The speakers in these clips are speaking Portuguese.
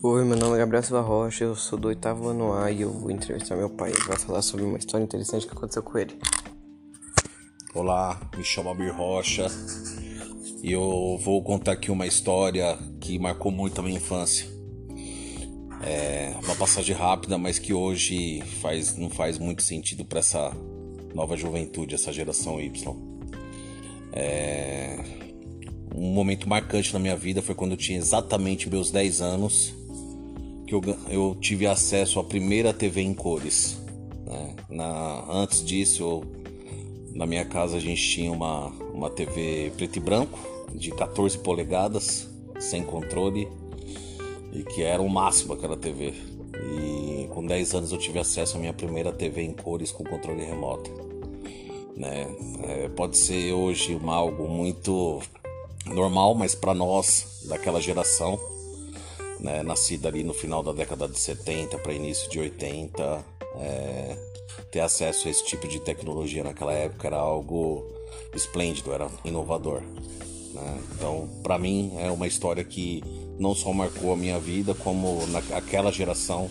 Oi, meu nome é Gabriel Silva Rocha, eu sou do oitavo ano A e eu vou entrevistar meu pai. Ele vai falar sobre uma história interessante que aconteceu com ele. Olá, me chamo Abir Rocha e eu vou contar aqui uma história que marcou muito a minha infância. É uma passagem rápida, mas que hoje faz, não faz muito sentido para essa nova juventude, essa geração Y. É... Um momento marcante na minha vida foi quando eu tinha exatamente meus 10 anos que eu, eu tive acesso à primeira TV em cores. Né? Na, antes disso, eu, na minha casa a gente tinha uma, uma TV preto e branco de 14 polegadas, sem controle, e que era o máximo aquela TV. E com 10 anos eu tive acesso à minha primeira TV em cores com controle remoto. Né? É, pode ser hoje uma, algo muito normal, mas para nós daquela geração né, nascida ali no final da década de 70 para início de 80, é, ter acesso a esse tipo de tecnologia naquela época era algo esplêndido, era inovador. Né? Então, para mim, é uma história que não só marcou a minha vida, como naquela geração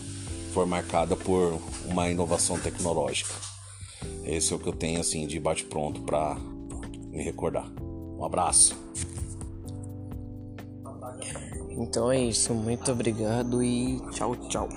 foi marcada por uma inovação tecnológica. Esse é o que eu tenho assim de bate pronto para me recordar. Um abraço. Então é isso, muito obrigado e tchau, tchau.